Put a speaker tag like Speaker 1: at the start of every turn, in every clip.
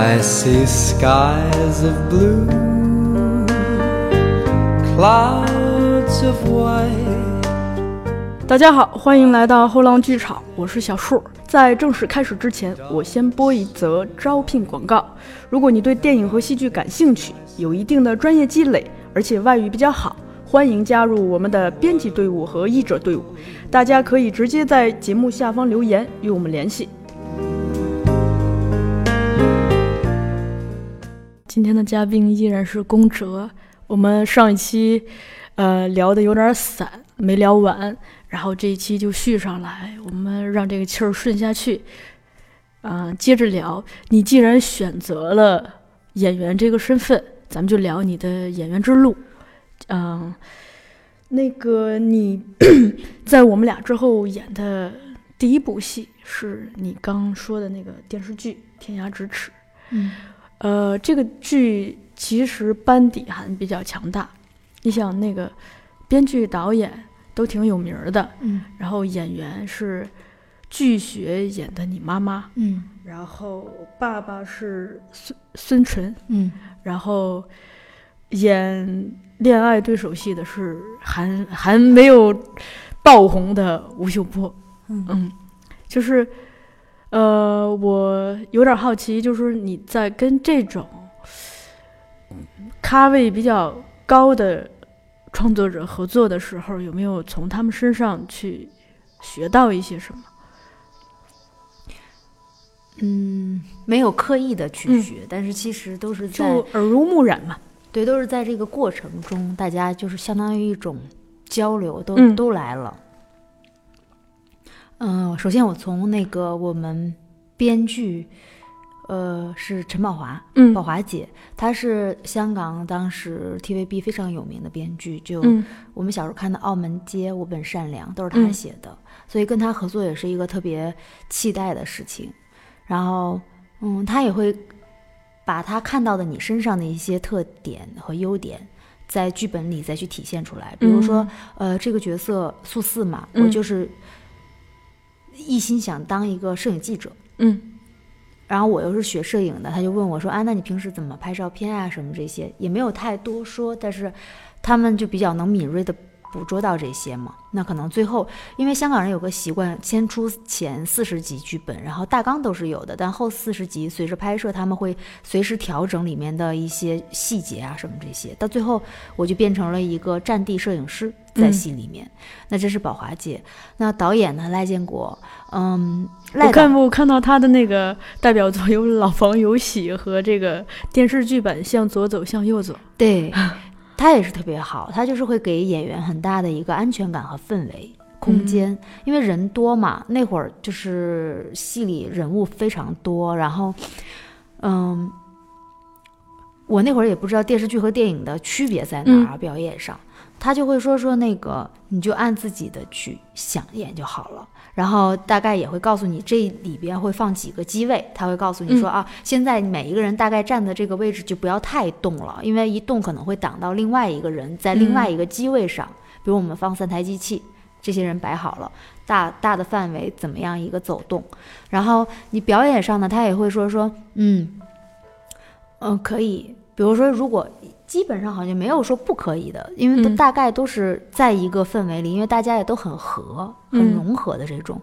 Speaker 1: I see skies of blue, clouds of white.
Speaker 2: 大家好，欢迎来到后浪剧场，我是小树。在正式开始之前，我先播一则招聘广告。如果你对电影和戏剧感兴趣，有一定的专业积累，而且外语比较好，欢迎加入我们的编辑队伍和译者队伍。大家可以直接在节目下方留言与我们联系。今天的嘉宾依然是宫哲。我们上一期，呃，聊的有点散，没聊完，然后这一期就续上来，我们让这个气儿顺下去。啊、接着聊。你既然选择了演员这个身份，咱们就聊你的演员之路。嗯、那个你在我们俩之后演的第一部戏是你刚说的那个电视剧《天涯咫尺》。
Speaker 3: 嗯
Speaker 2: 呃，这个剧其实班底还比较强大，你想那个编剧、导演都挺有名的，
Speaker 3: 嗯。
Speaker 2: 然后演员是巨学演的你妈妈，
Speaker 3: 嗯。
Speaker 2: 然后爸爸是孙孙淳，
Speaker 3: 嗯。
Speaker 2: 然后演恋爱对手戏的是还还没有爆红的吴秀波，
Speaker 3: 嗯。
Speaker 2: 嗯，就是，呃，我有点好奇，就是你在跟这种咖位比较高的创作者合作的时候，有没有从他们身上去学到一些什么？
Speaker 3: 嗯，没有刻意的去
Speaker 2: 嗯
Speaker 3: 学，但是其实都是
Speaker 2: 就
Speaker 3: 在
Speaker 2: 耳濡目染嘛。
Speaker 3: 对，都是在这个过程中，大家就是相当于一种交流，都、
Speaker 2: 嗯
Speaker 3: 都来了。嗯、首先我从那个我们编剧，呃，是陈宝华，
Speaker 2: 嗯。
Speaker 3: 宝华姐，她是香港当时 TVB 非常有名的编剧，就
Speaker 2: 嗯。
Speaker 3: 我们小时候看的《澳门街》《我本善良》都是他
Speaker 2: 嗯。
Speaker 3: 写的，所以跟她合作也是一个特别期待的事情。然后，嗯，他也会把他看到的你身上的一些特点和优点，在剧本里再去体现出来。比如说，呃，这个角色素四嘛，我
Speaker 2: 嗯
Speaker 3: 就是一心想当一个摄影记者。
Speaker 2: 嗯
Speaker 3: 然后我又是学摄影的，他就问我说：“啊，那你平时怎么拍照片啊？什么这些也没有太多说，但是他们就比较能敏锐的捕捉到这些嘛。那可能最后，因为香港人有个习惯，先出前四十集剧本，然后大纲都是有的，但后四十集随着拍摄，他们会随时调整里面的一些细节啊什么这些。到最后，我就变成了一个战地摄影师在
Speaker 2: 嗯
Speaker 3: 戏里面。那这是宝华姐，那导演呢赖建国，嗯，
Speaker 2: 我看我看到他的那个代表作有《老房有喜》和这个电视剧版《向左走，向右走》。
Speaker 3: 对，他也是特别好，他就是会给演员很大的一个安全感和氛围空间，因为人多嘛，那会儿就是戏里人物非常多，然后，嗯，我那会儿也不知道电视剧和电影的区别在哪儿，表演上，他就会说说那个，你就按自己的去想演就好了。然后大概也会告诉你这里边会放几个机位，他会告诉你说、啊，现在每一个人大概站的这个位置就不要太动了，因为一动可能会挡到另外一个人在另外一个机位上。比如我们放三台机器，这些人摆好了，大大的范围怎么样一个走动，然后你表演上呢，他也会说说，嗯，嗯、可以，比如说如果。基本上好像没有说不可以的，因为大概都是在一个氛围里，因为大家也都很和、很
Speaker 2: 嗯
Speaker 3: 融合的这种。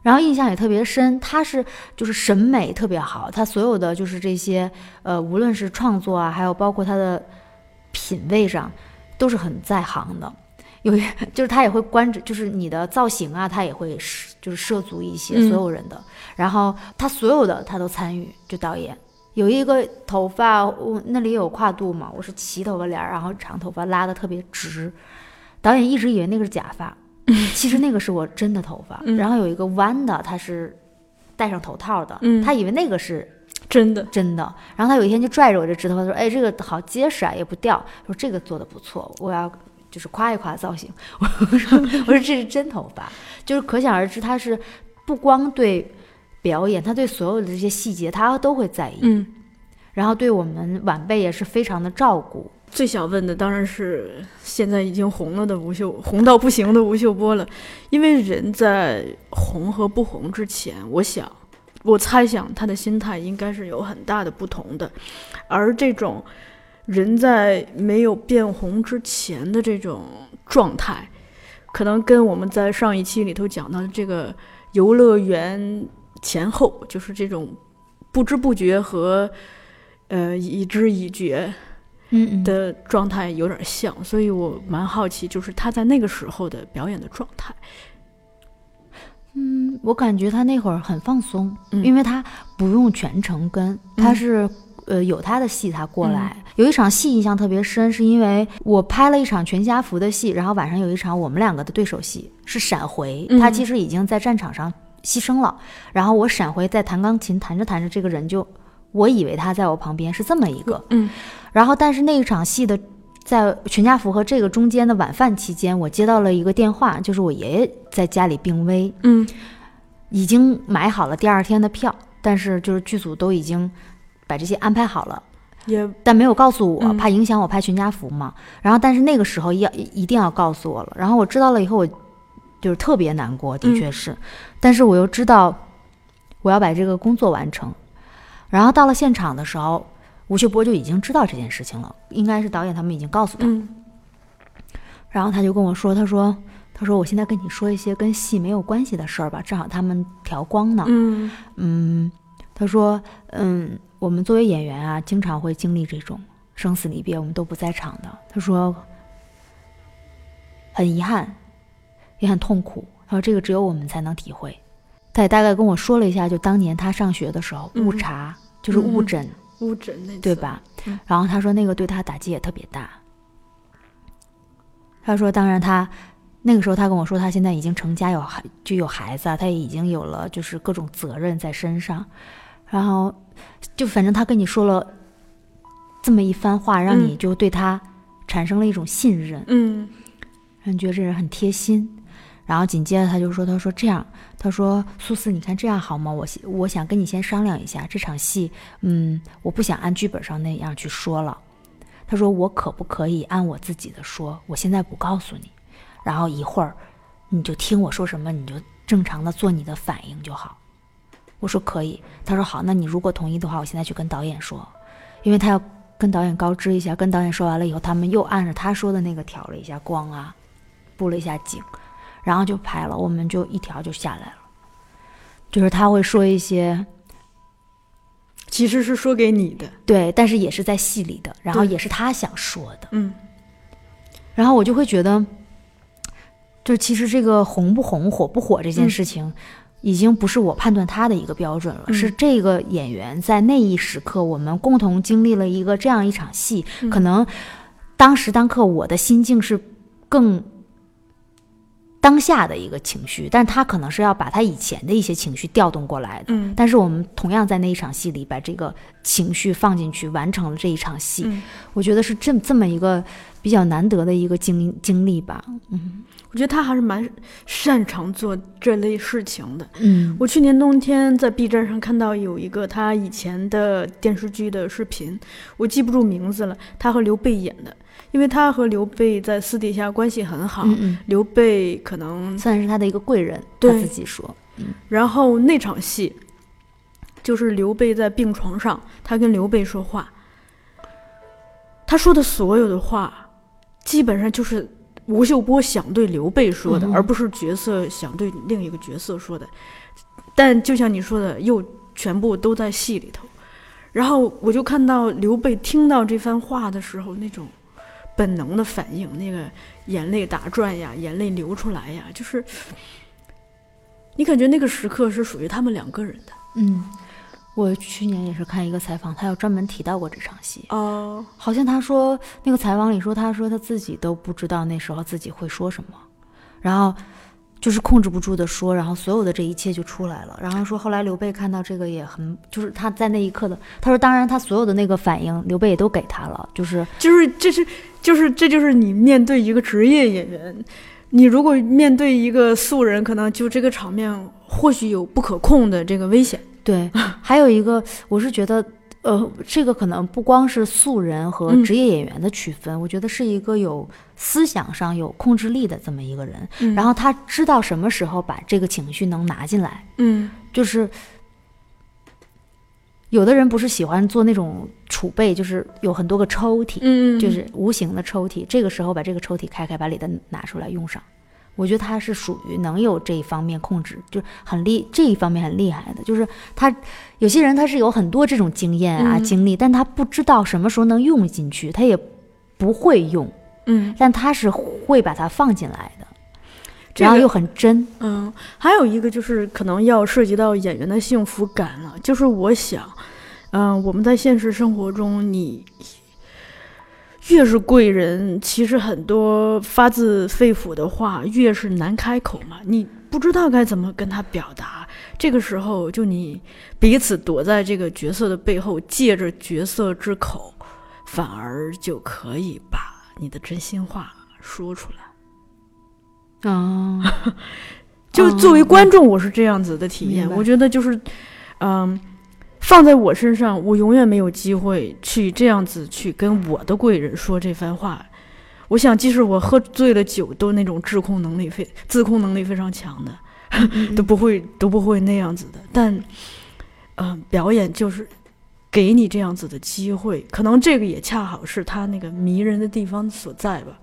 Speaker 3: 然后印象也特别深，他是就是审美特别好，他所有的就是这些呃，无论是创作啊，还有包括他的品味上，都是很在行的。有一就是他也会关注，就是你的造型啊，他也会是就是涉足一些
Speaker 2: 嗯
Speaker 3: 所有人的，然后他所有的他都参与，就导演。有一个头发，我那里有跨度嘛，我是齐头发帘儿，然后长头发拉的特别直，导演一直以为那个是假发，其实那个是我真的头发。
Speaker 2: 嗯
Speaker 3: 然后有一个弯的，他是戴上头套的，
Speaker 2: 嗯
Speaker 3: 他以为那个是
Speaker 2: 真的，
Speaker 3: 真的。然后他有一天就拽着我这直头发说：“哎，这个好结实啊，也不掉。”说这个做的不错，我要就是夸一夸造型。我说我说这是真头发，就是可想而知，他是不光对表演，他对所有的这些细节他都会在意。
Speaker 2: 嗯，
Speaker 3: 然后对我们晚辈也是非常的照顾。
Speaker 2: 最想问的当然是现在已经红了的吴秀，红到不行的吴秀波了。因为人在红和不红之前，我想我猜想他的心态应该是有很大的不同的，而这种人在没有变红之前的这种状态，可能跟我们在上一期里头讲到的这个游乐园前后，就是这种不知不觉和呃已知已觉
Speaker 3: 嗯嗯
Speaker 2: 的状态有点像，所以我蛮好奇，就是他在那个时候的表演的状态。
Speaker 3: 嗯，我感觉他那会儿很放松，
Speaker 2: 嗯
Speaker 3: 因为他不用全程跟，他
Speaker 2: 嗯
Speaker 3: 是。呃，有他的戏他过来，有一场戏印象特别深，是因为我拍了一场全家福的戏，然后晚上有一场我们两个的对手戏是闪回，
Speaker 2: 嗯
Speaker 3: 他其实已经在战场上牺牲了，然后我闪回在弹钢琴，弹着弹着，这个人就我以为他在我旁边是这么一个，
Speaker 2: 嗯
Speaker 3: 然后但是那一场戏的在全家福和这个中间的晚饭期间，我接到了一个电话，就是我爷爷在家里病危，
Speaker 2: 嗯。
Speaker 3: 已经买好了第二天的票，但是就是剧组都已经把这些安排好了，
Speaker 2: 也
Speaker 3: 但没有告诉我，
Speaker 2: 嗯。
Speaker 3: 怕影响我拍全家福嘛。然后但是那个时候要一定要告诉我了，然后我知道了以后，我就是特别难过，的确是，但是我又知道我要把这个工作完成。然后到了现场的时候，吴秀波就已经知道这件事情了，应该是导演他们已经告诉他。
Speaker 2: 嗯
Speaker 3: 然后他就跟我说：“他说，他说我现在跟你说一些跟戏没有关系的事儿吧，正好他们调光呢。
Speaker 2: 嗯
Speaker 3: 嗯，他说，嗯，我们作为演员啊，经常会经历这种生死离别，我们都不在场的。他说，很遗憾，也很痛苦。他说这个只有我们才能体会。他也大概跟我说了一下，就当年他上学的时候误
Speaker 2: 嗯
Speaker 3: 查，就是误
Speaker 2: 嗯
Speaker 3: 诊，
Speaker 2: 误诊那
Speaker 3: 对？吧？
Speaker 2: 嗯
Speaker 3: 然后他说那个对他打击也特别大。他说，当然他那个时候他跟我说，他现在已经成家有孩就有孩子啊，他也已经有了就是各种责任在身上，然后就反正他跟你说了这么一番话，让你
Speaker 2: 嗯
Speaker 3: 就对他产生了一种信任，
Speaker 2: 嗯
Speaker 3: 让你觉得这人很贴心。然后紧接着他就说：“他说这样，他说苏四，你看这样好吗？我我想跟你先商量一下这场戏，嗯，我不想按剧本上那样去说了。他说我可不可以按我自己的说？我现在不告诉你，然后一会儿你就听我说什么，你就正常的做你的反应就好。我说可以，他说好，那你如果同意的话，我现在去跟导演说，因为他要跟导演告知一下。跟导演说完了以后，他们又按照他说的那个调了一下光啊，布了一下景，然后就拍了，我们就一条就下来了。就是他会说一些
Speaker 2: 其实是说给你的。
Speaker 3: 对，但是也是在戏里的，然后也是他想说的，
Speaker 2: 嗯
Speaker 3: 然后我就会觉得，就其实这个红不红、火不火这件
Speaker 2: 嗯
Speaker 3: 事情，已经不是我判断他的一个标准了，
Speaker 2: 嗯
Speaker 3: 是这个演员在那一时刻，我们共同经历了一个这样一场戏，
Speaker 2: 嗯
Speaker 3: 可能当时当刻我的心境是更。当下的一个情绪，但他可能是要把他以前的一些情绪调动过来的。
Speaker 2: 嗯
Speaker 3: 但是我们同样在那一场戏里把这个情绪放进去，完成了这一场戏。
Speaker 2: 嗯，
Speaker 3: 我觉得是这这么一个比较难得的一个经经历吧。嗯
Speaker 2: 我觉得他还是蛮擅长做这类事情的。
Speaker 3: 嗯
Speaker 2: 我去年冬天在 B 站上看到有一个他以前的电视剧的视频，我记不住名字了，他和刘备演的，因为他和刘备在私底下关系很好，
Speaker 3: 嗯嗯，
Speaker 2: 刘备可能
Speaker 3: 算是他的一个贵人，他
Speaker 2: 对
Speaker 3: 自己说。
Speaker 2: 然后那场戏，就是刘备在病床上，他跟刘备说话，他说的所有的话，基本上就是吴秀波想对刘备说的，
Speaker 3: 嗯
Speaker 2: 而不是角色想对另一个角色说的。但就像你说的，又全部都在戏里头。然后我就看到刘备听到这番话的时候，那种本能的反应，那个眼泪打转呀，眼泪流出来呀，就是你感觉那个时刻是属于他们两个人的。
Speaker 3: 嗯，我去年也是看一个采访，他有专门提到过这场戏。
Speaker 2: 哦，
Speaker 3: 好像他说那个采访里说，他说他自己都不知道那时候自己会说什么，然后就是控制不住的说，然后所有的这一切就出来了。然后说后来刘备看到这个也很，就是他在那一刻的，他说当然他所有的那个反应，刘备也都给他了，就是
Speaker 2: 就是这是就是这就是你面对一个职业演员，你如果面对一个素人，可能就这个场面或许有不可控的这个危险。
Speaker 3: 对，还有一个，我是觉得，呃，这个可能不光是素人和
Speaker 2: 嗯
Speaker 3: 职业演员的区分，我觉得是一个有思想上有控制力的这么一个人。
Speaker 2: 嗯
Speaker 3: 然后他知道什么时候把这个情绪能拿进来，
Speaker 2: 嗯
Speaker 3: 就是有的人不是喜欢做那种储备，就是有很多个抽屉，
Speaker 2: 嗯
Speaker 3: 就是无形的抽屉。这个时候把这个抽屉开开，把里的拿出来用上。我觉得他是属于能有这一方面控制，就很厉这一方面很厉害的。就是他有些人他是有很多这种经验啊、
Speaker 2: 嗯
Speaker 3: 经历，但他不知道什么时候能用进去，他也不会用，
Speaker 2: 嗯
Speaker 3: 但他是会把它放进来的，
Speaker 2: 这个
Speaker 3: 然后又很真。
Speaker 2: 嗯，还有一个就是可能要涉及到演员的幸福感了，就是我想，嗯、我们在现实生活中，你越是贵人，其实很多发自肺腑的话越是难开口嘛，你不知道该怎么跟他表达。这个时候，就你彼此躲在这个角色的背后，借着角色之口，反而就可以把你的真心话说出来。
Speaker 3: 啊
Speaker 2: 就作为观众，我是这样子的体验。我觉得就是，嗯，放在我身上，我永远没有机会去这样子去跟我的贵人说这番话。我想，即使我喝醉了酒，都那种自控能力非自控能力非常强的，都不会都不会那样子的。但，嗯、表演就是给你这样子的机会，可能这个也恰好是他那个迷人的地方所在吧。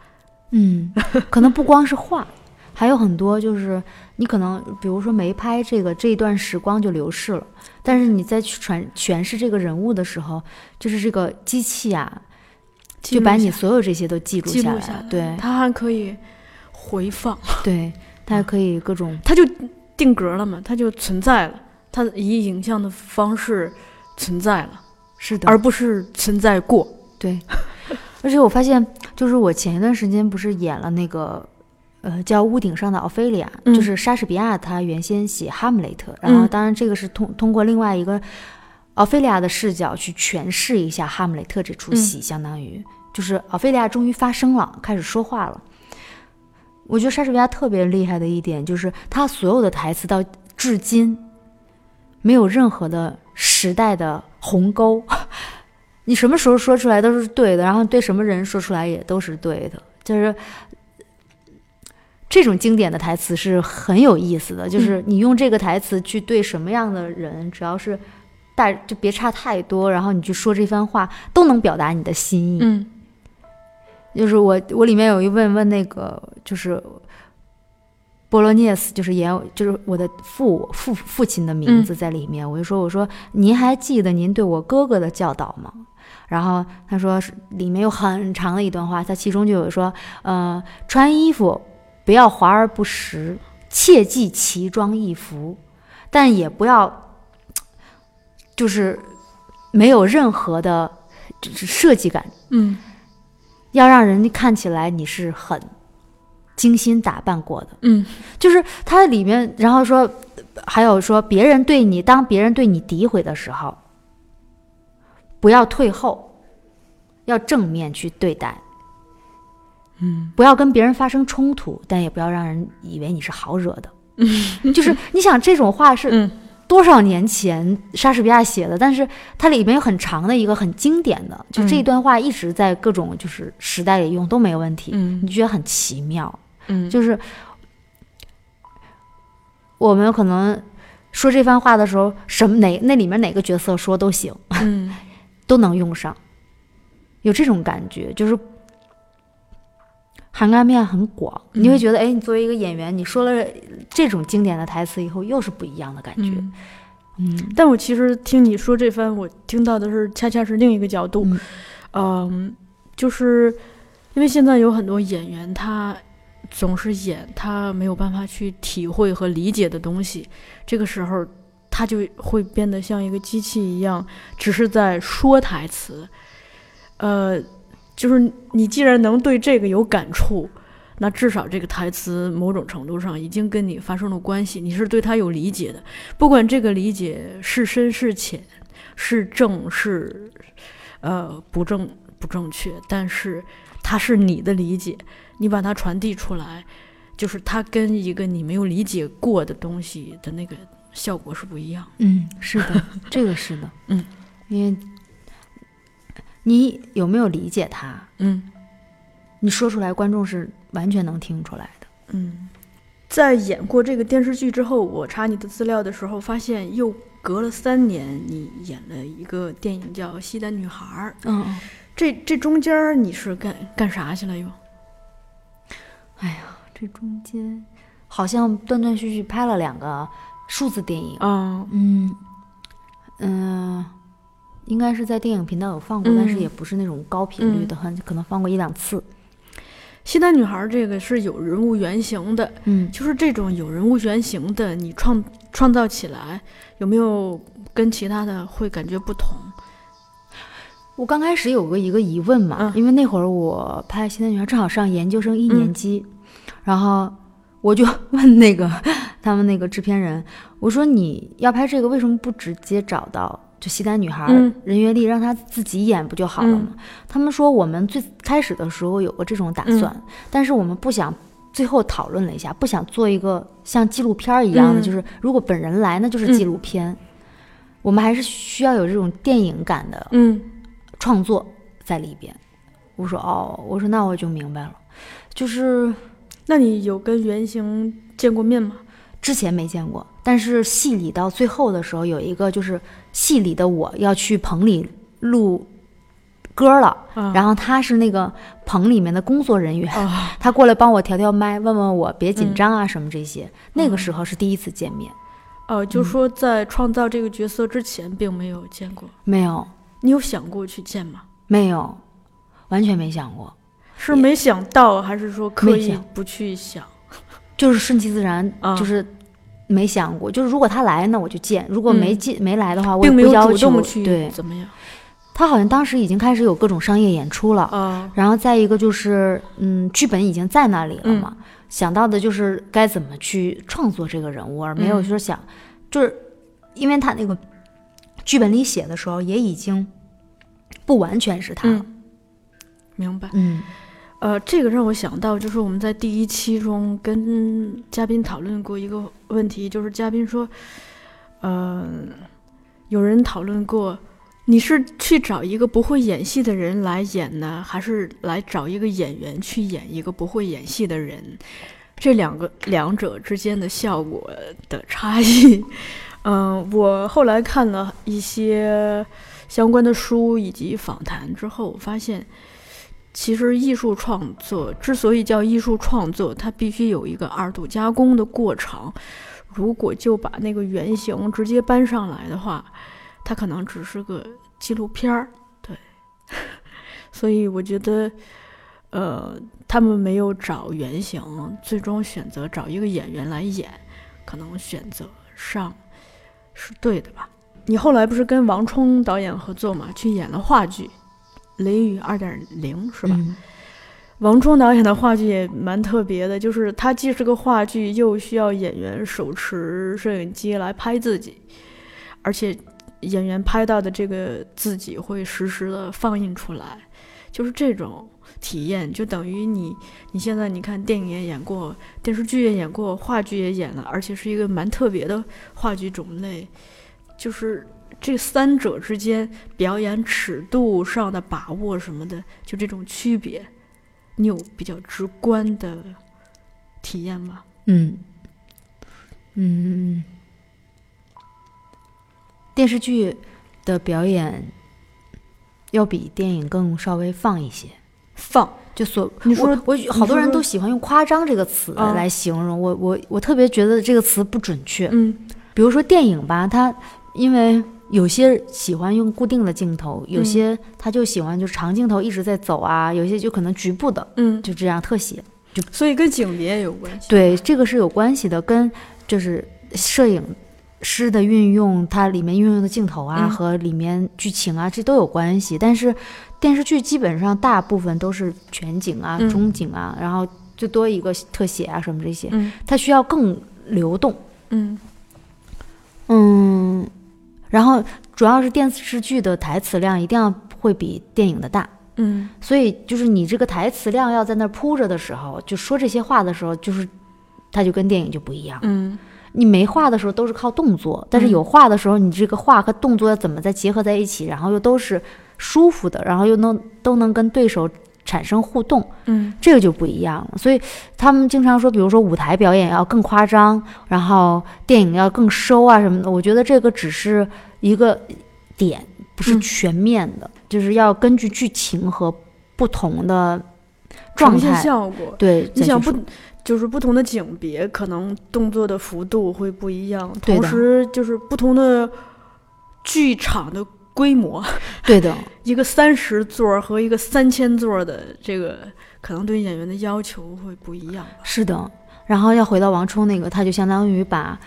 Speaker 3: 嗯，可能不光是画，还有很多就是你可能比如说没拍这个这一段时光就流逝了，但是你在去传诠释这个人物的时候，就是这个机器啊，就把你所有这些都记录下来了。
Speaker 2: 记录下来，
Speaker 3: 对
Speaker 2: 它还可以回放。
Speaker 3: 对，它还可以各种
Speaker 2: 它就定格了嘛，它就存在了，它以影像的方式存在了，
Speaker 3: 是的，
Speaker 2: 而不是存在过。
Speaker 3: 对，而且我发现，就是我前一段时间不是演了那个，呃，叫《屋顶上的奥菲利亚》，
Speaker 2: 嗯
Speaker 3: 就是莎士比亚他原先写《哈姆雷特》，然后
Speaker 2: 嗯
Speaker 3: 当然这个是通通过另外一个奥菲利亚的视角去诠释一下《哈姆雷特》这出戏，相当于就是奥菲利亚终于发声了，开始说话了。我觉得莎士比亚特别厉害的一点就是他所有的台词到至今没有任何的时代的鸿沟，你什么时候说出来都是对的，然后对什么人说出来也都是对的，就是这种经典的台词是很有意思的。就是你用这个台词去对什么样的人，只要是大就别差太多，然后你去说这番话，都能表达你的心意。
Speaker 2: 嗯
Speaker 3: 就是我我里面有一问问那个就是波罗涅斯，就是演就是我的父父父亲的名字在里面，我就说我说您还记得您对我哥哥的教导吗？然后他说是里面有很长的一段话，他其中就有说呃穿衣服不要华而不实，切忌奇装异服，但也不要就是没有任何的就是设计感。
Speaker 2: 嗯
Speaker 3: 要让人家看起来你是很精心打扮过的，
Speaker 2: 嗯。
Speaker 3: 就是它里面，然后说，还有说别人对你，当别人对你诋毁的时候，不要退后，要正面去对待，
Speaker 2: 嗯。
Speaker 3: 不要跟别人发生冲突，但也不要让人以为你是好惹的。嗯 就是你想这种话是
Speaker 2: 嗯
Speaker 3: 多少年前莎士比亚写的，但是它里面有很长的一个很经典的，就这一段话一直在各种就是时代里用都没有问题，
Speaker 2: 嗯。
Speaker 3: 你就觉得很奇妙。
Speaker 2: 嗯，
Speaker 3: 就是我们可能说这番话的时候，什么哪那里面哪个角色说都行，
Speaker 2: 嗯。
Speaker 3: 都能用上，有这种感觉，就是涵盖面很广。你会觉得，哎，你作为一个演员，你说了这种经典的台词以后，又是不一样的感觉。
Speaker 2: 嗯
Speaker 3: 嗯
Speaker 2: 但我其实听你说这番，我听到的是恰恰是另一个角度，
Speaker 3: 嗯
Speaker 2: 嗯，就是因为现在有很多演员，他总是演他没有办法去体会和理解的东西，这个时候他就会变得像一个机器一样，只是在说台词。呃，就是你既然能对这个有感触，那至少这个台词某种程度上已经跟你发生了关系，你是对他有理解的，不管这个理解是深是浅，是正是呃不正不正确，但是它是你的理解，你把它传递出来，就是它跟一个你没有理解过的东西的那个效果是不一样。
Speaker 3: 嗯，是的，这个是的，
Speaker 2: 嗯，
Speaker 3: 因为你有没有理解他，
Speaker 2: 嗯
Speaker 3: 你说出来，观众是完全能听出来的。
Speaker 2: 嗯，在演过这个电视剧之后，我查你的资料的时候，发现又隔了三年，你演了一个电影叫《西单女孩儿》，
Speaker 3: 嗯嗯，
Speaker 2: 这这中间儿你是干干啥去了又？
Speaker 3: 哎呀，这中间好像断断续续拍了两个数字电影。
Speaker 2: 啊，
Speaker 3: 嗯嗯、应该是在电影频道有放过，但是
Speaker 2: 嗯。
Speaker 3: 也不是那种高频率的，很可能放过一两次。
Speaker 2: 西单女孩儿这个是有人物原型的，
Speaker 3: 嗯，
Speaker 2: 就是这种有人物原型的，你创创造起来有没有跟其他的会感觉不同？
Speaker 3: 我刚开始有个一个疑问嘛，
Speaker 2: 嗯。
Speaker 3: 因为那会儿我拍《西单女孩》正好上研究生一年级，然后我就 问那个他们那个制片人，我说你要拍这个为什么不直接找到就西单女孩、
Speaker 2: 嗯
Speaker 3: 任月丽让她自己演不就好了吗？他们说我们最开始的时候有过这种打算，但是我们不想。最后讨论了一下，不想做一个像纪录片儿一样的，
Speaker 2: 嗯
Speaker 3: 就是如果本人来，那就是纪录片。我们还是需要有这种电影感的
Speaker 2: 嗯
Speaker 3: 创作在里边。我说哦，我说那我就明白了，就是
Speaker 2: 那你有跟原型见过面吗？
Speaker 3: 之前没见过，但是戏里到最后的时候有一个就是戏里的我要去棚里录歌了，
Speaker 2: 啊，
Speaker 3: 然后他是那个棚里面的工作人员，
Speaker 2: 啊，
Speaker 3: 他过来帮我调调麦，问问我别紧
Speaker 2: 嗯
Speaker 3: 张啊什么这些。那个时候是第一次见面，
Speaker 2: 哦，就说在创造这个角色之前并没有见过，
Speaker 3: 没有。
Speaker 2: 你有想过去见吗？
Speaker 3: 没有，完全没想过，
Speaker 2: 是没想到，还是说刻意不去想？
Speaker 3: 就是顺其自然，
Speaker 2: 啊。
Speaker 3: 就是。没想过，就是如果他来，那我就见；如果没
Speaker 2: 嗯。
Speaker 3: 见、没来的话，我也
Speaker 2: 并
Speaker 3: 不要求。对，
Speaker 2: 怎么样？
Speaker 3: 他好像当时已经开始有各种商业演出了，
Speaker 2: 啊，
Speaker 3: 然后再一个就是，嗯，剧本已经在那里了
Speaker 2: 嗯。
Speaker 3: 嘛，想到的就是该怎么去创作这个人物，而没有
Speaker 2: 嗯。
Speaker 3: 说想，就是因为他那个剧本里写的时候，也已经不完全是他。了，
Speaker 2: 嗯，明白。
Speaker 3: 嗯
Speaker 2: 呃，这个让我想到，就是我们在第一期中跟嘉宾讨论过一个问题，就是嘉宾说，呃，有人讨论过，你是去找一个不会演戏的人来演呢，还是来找一个演员去演一个不会演戏的人？这两个两者之间的效果的差异，嗯、我后来看了一些相关的书以及访谈之后，发现。其实艺术创作之所以叫艺术创作，它必须有一个二度加工的过程。如果就把那个原型直接搬上来的话，它可能只是个纪录片儿。对，所以我觉得，呃，他们没有找原型，最终选择找一个演员来演，可能选择上是对的吧？你后来不是跟王冲导演合作嘛，去演了话剧。《雷雨二点零》是吧？
Speaker 3: 嗯
Speaker 2: 王冲导演的话剧也蛮特别的，就是它既是个话剧，又需要演员手持摄影机来拍自己，而且演员拍到的这个自己会实时的放映出来，就是这种体验，就等于你你现在你看电影也演过，电视剧也演过，话剧也演了，而且是一个蛮特别的话剧种类，就是。这三者之间表演尺度上的把握什么的，就这种区别，你有比较直观的体验吗？
Speaker 3: 嗯嗯，电视剧的表演要比电影更稍微放一些。
Speaker 2: 放，
Speaker 3: 就所
Speaker 2: 你说
Speaker 3: 我我好多人都喜欢用“夸张”这个词来形容，我我我特别觉得这个词不准确。
Speaker 2: 嗯
Speaker 3: 比如说电影吧，它因为有些喜欢用固定的镜头，有
Speaker 2: 嗯
Speaker 3: 些他就喜欢就是长镜头一直在走啊，有些就可能局部的
Speaker 2: 嗯，
Speaker 3: 就这样特写。
Speaker 2: 就所以跟景别也有关系。
Speaker 3: 对，这个是有关系的，跟就是摄影师的运用，它里面运用的镜头啊、
Speaker 2: 嗯
Speaker 3: 和里面剧情啊，这都有关系。但是电视剧基本上大部分都是全景啊、
Speaker 2: 嗯
Speaker 3: 中景啊，然后最多一个特写啊什么这些，
Speaker 2: 嗯
Speaker 3: 它需要更流动。
Speaker 2: 嗯
Speaker 3: 嗯，然后主要是电视剧的台词量一定要会比电影的大。
Speaker 2: 嗯
Speaker 3: 所以就是你这个台词量要在那儿铺着的时候，就说这些话的时候，就是它就跟电影就不一样。
Speaker 2: 嗯
Speaker 3: 你没话的时候都是靠动作，但是
Speaker 2: 嗯
Speaker 3: 有话的时候，你这个话和动作要怎么再结合在一起，然后又都是舒服的，然后又能都能跟对手产生互动，
Speaker 2: 嗯
Speaker 3: 这个就不一样了。所以他们经常说，比如说舞台表演要更夸张，然后电影要更收啊什么的。我觉得这个只是一个点，不是
Speaker 2: 嗯
Speaker 3: 全面的，就是要根据剧情和不同的状态，
Speaker 2: 效果。
Speaker 3: 对，
Speaker 2: 你想不就是不同的景别，可能动作的幅度会不一样，
Speaker 3: 对
Speaker 2: 同时就是不同的剧场的规模，
Speaker 3: 对的，
Speaker 2: 一个三十座儿和一个三千座儿的这个，可能对演员的要求会不一样。
Speaker 3: 是的。然后要回到王冲那个，他就相当于把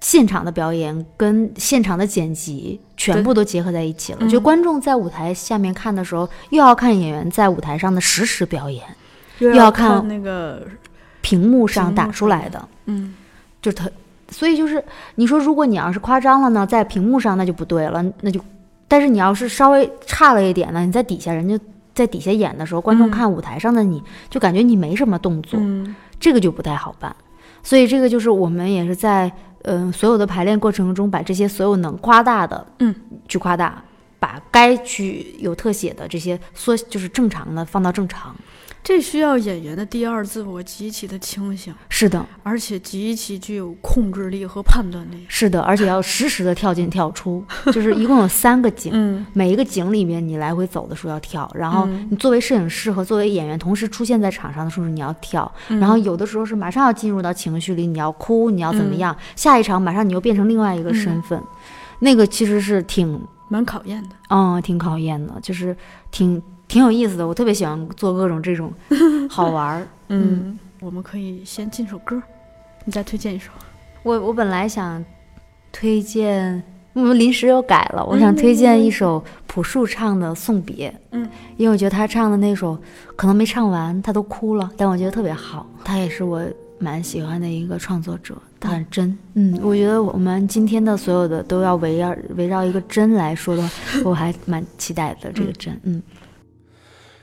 Speaker 3: 现场的表演跟现场的剪辑全部都结合在一起了。
Speaker 2: 嗯
Speaker 3: 就观众在舞台下面看的时候，又要看演员在舞台上的实时表演，
Speaker 2: 又
Speaker 3: 要看
Speaker 2: 看那个，
Speaker 3: 屏幕上打出来的，
Speaker 2: 嗯，
Speaker 3: 就特。所以就是你说，如果你要是夸张了呢，在屏幕上那就不对了，那就。但是你要是稍微差了一点呢，你在底下人家在底下演的时候，观众
Speaker 2: 嗯
Speaker 3: 看舞台上的你就感觉你没什么动作，
Speaker 2: 嗯
Speaker 3: 这个就不太好办。所以这个就是我们也是在嗯、呃所有的排练过程中，把这些所有能夸大的，
Speaker 2: 嗯，
Speaker 3: 去夸大，把该去有特写的这些缩就是正常的放到正常。
Speaker 2: 这需要演员的第二自我极其的清醒，
Speaker 3: 是的，
Speaker 2: 而且极其具有控制力和判断力。
Speaker 3: 是的，而且要实时的跳进跳出，就是一共有三个景。
Speaker 2: 嗯
Speaker 3: 每一个景里面，你来回走的时候要跳，然后
Speaker 2: 嗯
Speaker 3: 你作为摄影师和作为演员同时出现在场上的时候，你要跳，
Speaker 2: 嗯
Speaker 3: 然后有的时候是马上要进入到情绪里，你要哭，你要怎么
Speaker 2: 嗯
Speaker 3: 样？下一场马上你又变成另外一个身份，那个其实是挺
Speaker 2: 蛮考验的。
Speaker 3: 嗯挺考验的，就是挺挺有意思的。我特别喜欢做各种这种 好玩儿。
Speaker 2: 嗯，我们可以先进首歌，你再推荐一首。
Speaker 3: 我我本来想推荐，我们临时又改了，我
Speaker 2: 嗯
Speaker 3: 想推荐一首朴树唱的《送别》。
Speaker 2: 嗯，
Speaker 3: 因为我觉得他唱的那首可能没唱完，他都哭了，但我觉得特别好。他也是我蛮喜欢的一个创作者，他很真。嗯，我觉得我们今天的所有的都要围绕围绕一个真来说的话，我还蛮期待的这个真。嗯，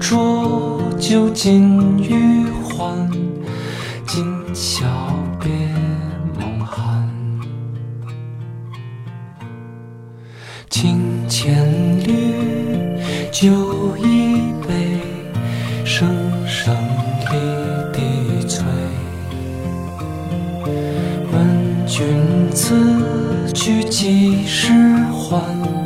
Speaker 4: 浊酒尽余欢，今宵别梦寒。清千缕，酒一杯，声声离笛催。问君此去几时还？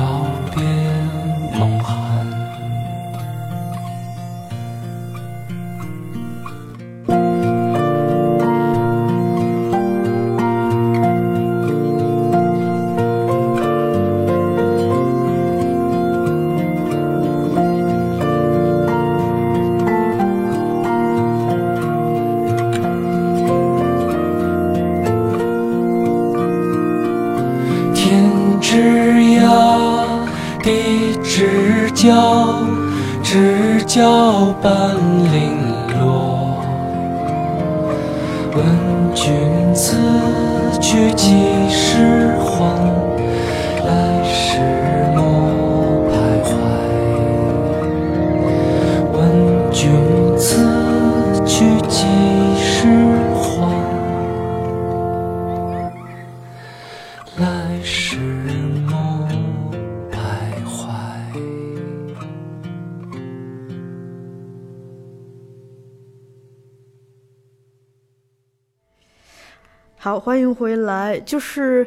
Speaker 2: 回来。就是，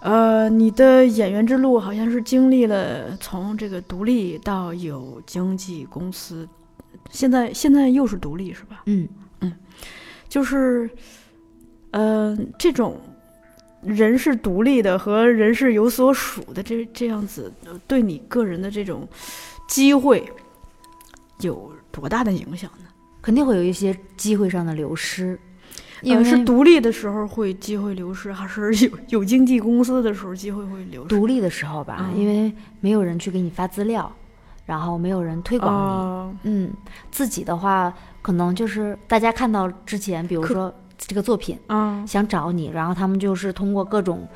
Speaker 2: 呃，你的演员之路好像是经历了从这个独立到有经纪公司，现在现在又是独立是吧？
Speaker 3: 嗯嗯，
Speaker 2: 就是，呃，这种人是独立的和人是有所属的这这样子，呃对你个人的这种机会有多大的影响呢？
Speaker 3: 肯定会有一些机会上的流失，因为
Speaker 2: 呃是独立的时候会机会流失，还是有 有经纪公司的时候机会会流失？
Speaker 3: 独立的时候吧，
Speaker 2: 嗯
Speaker 3: 因为没有人去给你发资料，然后没有人推广你。
Speaker 2: 哦
Speaker 3: 嗯，自己的话，可能就是大家看到之前，比如说这个作品
Speaker 2: 嗯
Speaker 3: 想找你，然后他们就是通过各种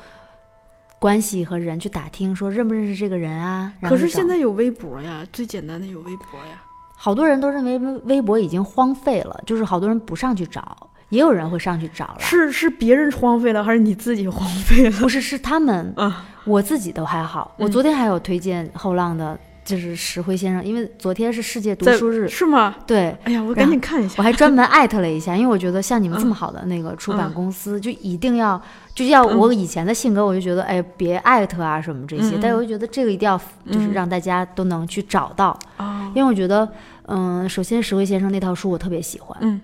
Speaker 3: 关系和人去打听，说认不认识这个人啊。
Speaker 2: 可是现在有微博呀，最简单的有微博呀。
Speaker 3: 好多人都认为微微博已经荒废了，就是好多人不上去找，也有人会上去找了。
Speaker 2: 是是别人荒废了，还是你自己荒废了？
Speaker 3: 不是是他们，
Speaker 2: 啊，
Speaker 3: 我自己都还好。我
Speaker 2: 嗯
Speaker 3: 昨天还有推荐后浪的，就是石辉先生，因为昨天是世界读书日，
Speaker 2: 是吗？
Speaker 3: 对。
Speaker 2: 哎呀，我赶紧看一下。
Speaker 3: 我还专门艾特了一下，因为我觉得像你们这
Speaker 2: 嗯
Speaker 3: 么好的那个出版
Speaker 2: 嗯
Speaker 3: 公司，就一定要，就要
Speaker 2: 嗯
Speaker 3: 我以前的性格，我就觉得，哎，别艾特啊什么这些，但我就觉得这个一定要，就是
Speaker 2: 嗯
Speaker 3: 让大家都能去找到，
Speaker 2: 哦，
Speaker 3: 因为我觉得，嗯，首先石辉先生那套书我特别喜欢，
Speaker 2: 嗯，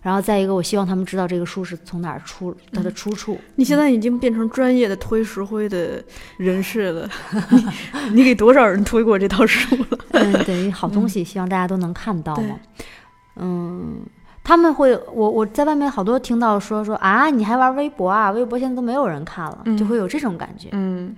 Speaker 3: 然后再一个，我希望他们知道这个书是从哪儿出，它
Speaker 2: 嗯
Speaker 3: 的出处。
Speaker 2: 你现在已经变成专业的推石灰的人士了。你你给多少人推过这套书了？
Speaker 3: 嗯，等于好东西，希望大家都能看到嘛。嗯，他们会，我我在外面好多听到说说啊，你还玩微博啊？微博现在都没有人看了，就
Speaker 2: 嗯
Speaker 3: 会有这种感觉。
Speaker 2: 嗯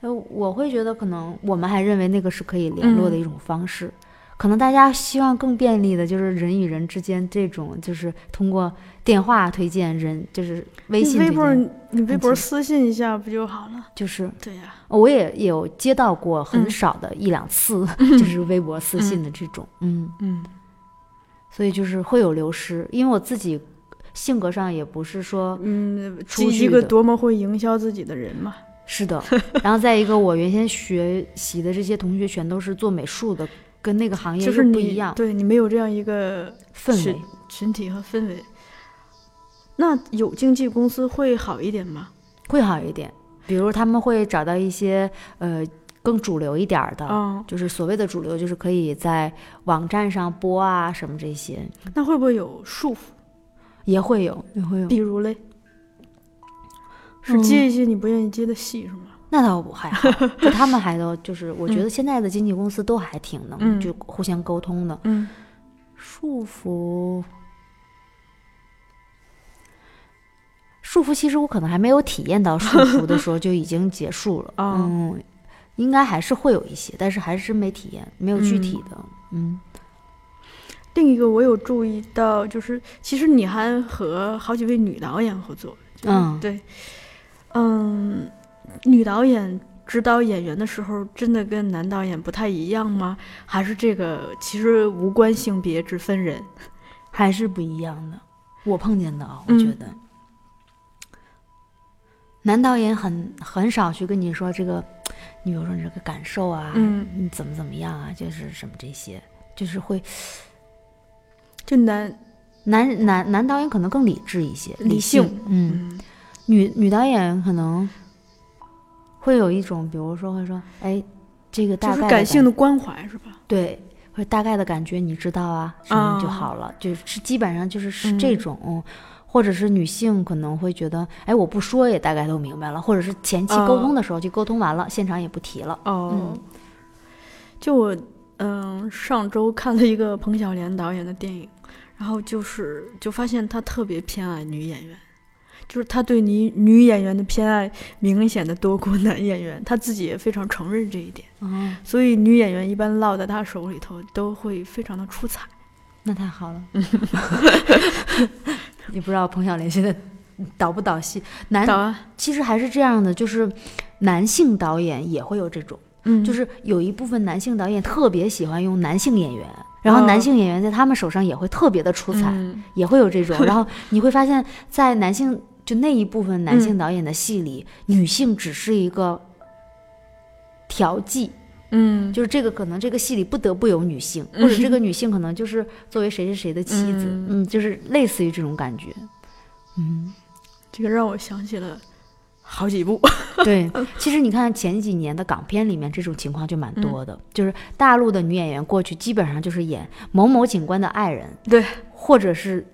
Speaker 3: 呃，我会觉得可能我们还认为那个是可以联络的
Speaker 2: 嗯
Speaker 3: 一种方式，可能大家希望更便利的就是人与人之间这种，就是通过电话推荐人，就是微信
Speaker 2: 你微博，你微博私信一下不就好了？
Speaker 3: 就是
Speaker 2: 对呀，
Speaker 3: 我也有接到过很
Speaker 2: 嗯
Speaker 3: 少的一两次，就是微博私信的这种，嗯，
Speaker 2: 嗯。
Speaker 3: 所以就是会有流失，因为我自己性格上也不是说
Speaker 2: 嗯，
Speaker 3: 出去
Speaker 2: 一个多么会营销自己的人嘛。
Speaker 3: 是的，然后再一个，我原先学习的这些同学全都是做美术的，跟那个行业
Speaker 2: 就是
Speaker 3: 不一样，
Speaker 2: 对你没有这样一个
Speaker 3: 氛围。
Speaker 2: 群体和氛围。那有经纪公司会好一点吗？
Speaker 3: 会好一点。比如他们会找到一些呃更主流一点儿的，
Speaker 2: 啊、
Speaker 3: 就是所谓的主流，就是可以在网站上播啊什么这些，
Speaker 2: 那会不会有束缚？
Speaker 3: 也会有，也会有。
Speaker 2: 比如嘞，是
Speaker 3: 嗯
Speaker 2: 接一些你不愿意接的戏是吗？
Speaker 3: 那倒不还好，就他们还都就是，我觉得现在的经纪公司都还挺能、
Speaker 2: 嗯
Speaker 3: 就互相沟通的。
Speaker 2: 嗯
Speaker 3: 束缚，束缚，其实我可能还没有体验到束缚的时候就已经结束了。
Speaker 2: 哦
Speaker 3: 嗯，应该还是会有一些，但是还是没体验，没有具体的。嗯
Speaker 2: 另一个我有注意到，就是其实你还和好几位女导演合作。
Speaker 3: 嗯
Speaker 2: 对，嗯，女导演指导演员的时候，真的跟男导演不太一样吗？还是这个其实无关性别，之分人？
Speaker 3: 还是不一样的。我碰见的啊，我
Speaker 2: 嗯
Speaker 3: 觉得、男导演很很少去跟你说这个，你比如说你这个感受啊，
Speaker 2: 嗯
Speaker 3: 你怎么怎么样啊，就是什么这些，就是会
Speaker 2: 就男，
Speaker 3: 男男男导演可能更理智一些，
Speaker 2: 理
Speaker 3: 性，
Speaker 2: 性
Speaker 3: 嗯，
Speaker 2: 嗯
Speaker 3: 女女导演可能会有一种，比如说会说，哎，这个大
Speaker 2: 就是
Speaker 3: 概
Speaker 2: 感性的
Speaker 3: 的
Speaker 2: 关怀是吧？
Speaker 3: 对，或者大概的感觉你知道啊，什么就好了，就是基本上就是是这
Speaker 2: 嗯
Speaker 3: 种。嗯或者是女性可能会觉得，哎，我不说也大概都明白了，或者是前期沟
Speaker 2: 哦
Speaker 3: 通的时候就沟通完了，现场也不提了。
Speaker 2: 哦，
Speaker 3: 嗯
Speaker 2: 就我嗯上周看了一个彭小莲导演的电影，然后就是就发现他特别偏爱女演员，就是他对女女演员的偏爱明显的多过 男演员，他自己也非常承认这一点，
Speaker 3: 哦，
Speaker 2: 所以女演员一般落在他手里头都会非常的出彩。
Speaker 3: 那太好了。你不知道彭小莲现在导不导戏，男
Speaker 2: 导啊，
Speaker 3: 其实还是这样的，就是男性导演也会有这种。
Speaker 2: 嗯，
Speaker 3: 就是有一部分男性导演特别喜欢用男性演员，然后
Speaker 2: 哦
Speaker 3: 男性演员在他们手上也会特别的出彩，
Speaker 2: 嗯
Speaker 3: 也会有这种。然后你会发现在男性就那一部分男性
Speaker 2: 嗯
Speaker 3: 导演的戏里，女性只是一个调剂，
Speaker 2: 嗯，
Speaker 3: 就是这个可能这个戏里不得不有女性，
Speaker 2: 嗯
Speaker 3: 或者这个女性可能就是作为谁谁谁的妻子，
Speaker 2: 嗯
Speaker 3: 嗯，就是类似于这种感觉。嗯，
Speaker 2: 这个让我想起了好几部。
Speaker 3: 对，其实你看前几年的港片里面这种情况就蛮多的，就是大陆的女演员过去基本上就是演某某警官的爱人，
Speaker 2: 对，
Speaker 3: 或者是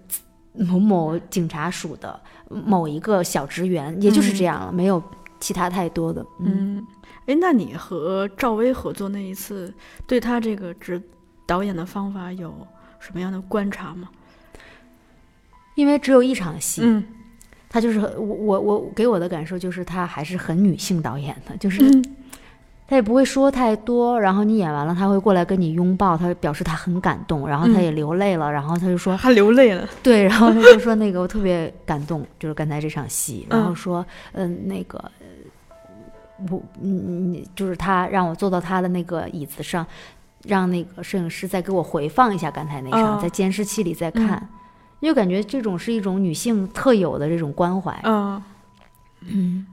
Speaker 3: 某某警察署的某一个小职员，也就是这样了，没有其他太多的。嗯，
Speaker 2: 嗯，哎，那你和赵薇合作那一次，对他这个指导演的方法有什么样的观察吗？
Speaker 3: 因为只有一场戏，
Speaker 2: 嗯
Speaker 3: 他就是我我我给我的感受就是他还是很女性导演的，就是
Speaker 2: 嗯
Speaker 3: 他也不会说太多，然后你演完了他会过来跟你拥抱，他表示他很感动，然后他
Speaker 2: 嗯
Speaker 3: 也流泪了，然后他就说
Speaker 2: 他流泪了。
Speaker 3: 对，然后他就说那个我特别感动，就是刚才这场戏，然后
Speaker 2: 嗯
Speaker 3: 说嗯、那个呃我嗯嗯就是他让我坐到他的那个椅子上，让那个摄影师再给我回放一下刚才那场，
Speaker 2: 哦
Speaker 3: 在监视器里再看，因为感觉这种是一种女性特有的这种关怀。
Speaker 2: 嗯
Speaker 3: 嗯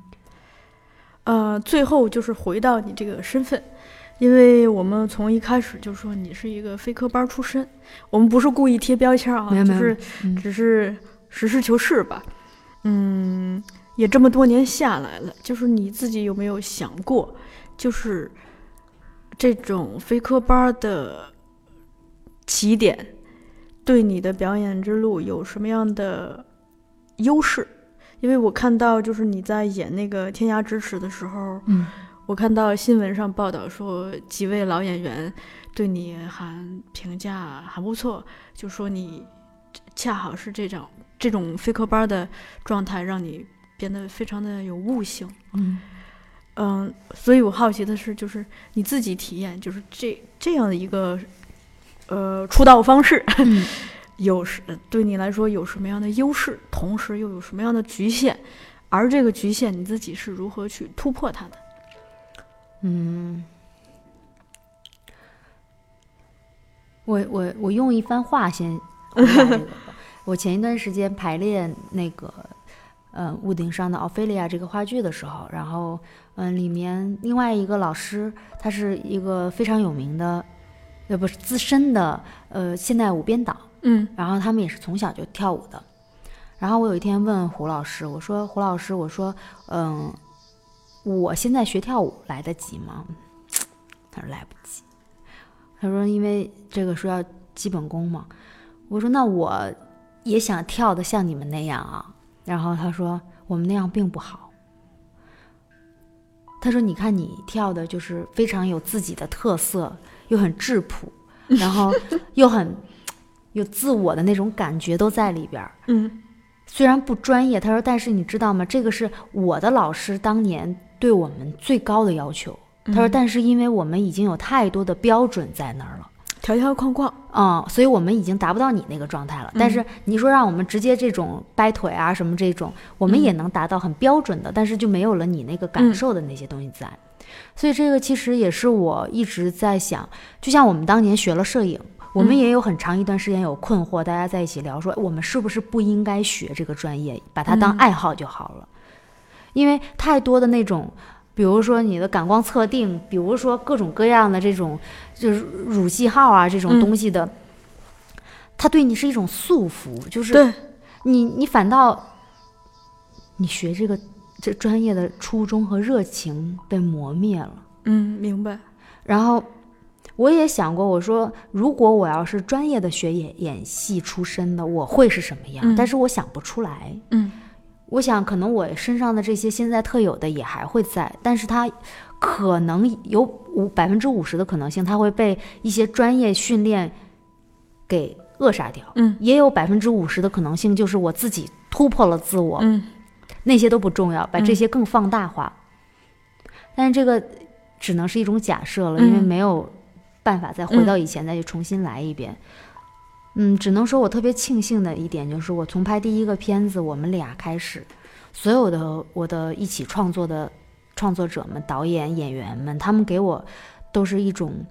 Speaker 2: 呃，最后就是回到你这个身份，因为我们从一开始就说你是一个非科班出身，我们不是故意贴标签啊，就是
Speaker 3: 嗯
Speaker 2: 只是实事求是吧。嗯，也这么多年下来了，就是你自己有没有想过，就是这种非科班的起点对你的表演之路有什么样的优势？因为我看到，就是你在演那个《天涯咫尺》的时候，
Speaker 3: 嗯。
Speaker 2: 我看到新闻上报道说，几位老演员对你还评价还不错，就说你恰好是这种这种非科班的状态，让你变得非常的有悟性。
Speaker 3: 嗯。
Speaker 2: 嗯，所以我好奇的是，就是你自己体验，就是这这样的一个呃出道方式，
Speaker 3: 嗯
Speaker 2: 有什对你来说有什么样的优势，同时又有什么样的局限？而这个局限你自己是如何去突破它的？
Speaker 3: 嗯，我我我用一番话先这个。我前一段时间排练那个呃屋顶上的奥菲利亚这个话剧的时候，然后嗯、呃里面另外一个老师，他是一个非常有名的，呃不是资深的呃现代舞编导，
Speaker 2: 嗯
Speaker 3: 然后他们也是从小就跳舞的。然后我有一天问胡老师，我说胡老师，我说嗯，我现在学跳舞来得及吗？他说来不及。他说因为这个说要基本功嘛。我说那我也想跳的像你们那样啊。然后他说我们那样并不好。他说你看你跳的就是非常有自己的特色，又很质朴，然后又很有自我的那种感觉都在里边儿。
Speaker 2: 嗯
Speaker 3: 虽然不专业，他说，但是你知道吗？这个是我的老师当年对我们最高的要求。他说，
Speaker 2: 嗯
Speaker 3: 但是因为我们已经有太多的标准在那儿了。
Speaker 2: 条条框框，
Speaker 3: 啊、所以我们已经达不到你那个状态了。但是你说让我们直接这种掰腿啊什么这种，我们也能达到很标准的，但是就没有了你那个感受的那些东西在。所以这个其实也是我一直在想，就像我们当年学了摄影，我们
Speaker 2: 嗯
Speaker 3: 也有很长一段时间有困惑，大家在一起聊说，我们是不是不应该学这个专业，把它当
Speaker 2: 嗯
Speaker 3: 爱好就好了？因为太多的那种。比如说你的感光测定，比如说各种各样的这种就是乳记号啊这种
Speaker 2: 嗯
Speaker 3: 东西的，它对你是一种束缚，就是，你你反倒你学这个这专业的初衷和热情被磨灭了。
Speaker 2: 嗯，明白，
Speaker 3: 然后我也想过，我说如果我要是专业的学演演戏出身的，我会是什么样？
Speaker 2: 嗯
Speaker 3: 但是我想不出来。
Speaker 2: 嗯
Speaker 3: 我想可能我身上的这些现在特有的也还会在，但是它可能有五百分之五十的可能性，它会被一些专业训练给扼杀掉。
Speaker 2: 嗯
Speaker 3: 也有百分之五十的可能性，就是我自己突破了自我，
Speaker 2: 嗯
Speaker 3: 那些都不重要，把这
Speaker 2: 嗯
Speaker 3: 些更放大化。但是这个只能是一种假设了，因为
Speaker 2: 嗯
Speaker 3: 没有办法再回到以前，再去重新来一遍。嗯，只能说我特别庆幸的一点就是，我从拍第一个片子我们俩开始，所有的我的一起创作的创作者们、导演、演员们，他们给我都是一种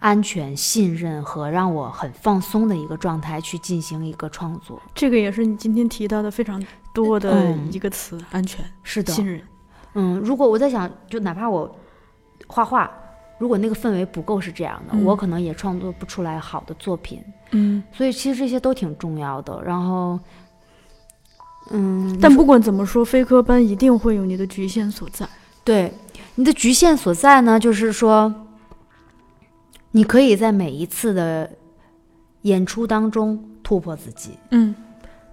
Speaker 3: 安全、信任和让我很放松的一个状态去进行一个创作。
Speaker 2: 这个也是你今天提到的非常多的
Speaker 3: 嗯
Speaker 2: 一个词，安全、
Speaker 3: 是的，
Speaker 2: 信任。
Speaker 3: 嗯，如果我在想，就哪怕我画画，如果那个氛围不够是这样的，
Speaker 2: 嗯
Speaker 3: 我可能也创作不出来好的作品。
Speaker 2: 嗯，
Speaker 3: 所以其实这些都挺重要的。然后，嗯，
Speaker 2: 但不管怎么说，非科班一定会有你的局限所在。
Speaker 3: 对你的局限所在呢，就是说，你可以在每一次的演出当中突破自己。
Speaker 2: 嗯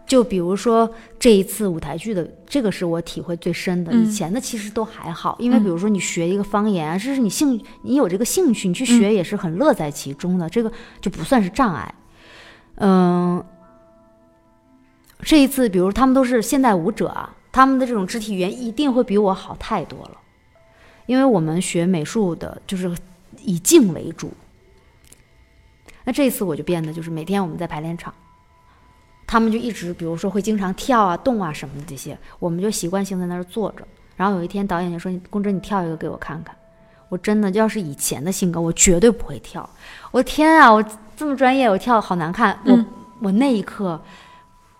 Speaker 3: 就比如说这一次舞台剧的，这个是我体会最深的。
Speaker 2: 嗯
Speaker 3: 以前的其实都还好，因为
Speaker 2: 嗯
Speaker 3: 比如说你学一个方言啊，这是你兴，你有这个兴趣，你去学也是很乐在其中的，这个就不算是障碍。嗯，这一次，比如他们都是现代舞者啊，他们的这种肢体语言一定会比我好太多了，因为我们学美术的，就是以静为主。那这一次我就变得就是每天我们在排练场，他们就一直比如说会经常跳啊、动啊什么的这些，我们就习惯性在那儿坐着。然后有一天导演就说：“你公知，你跳一个给我看看。”我真的要是以前的性格，我绝对不会跳。我天啊，我这么专业，我跳好难看。我、我那一刻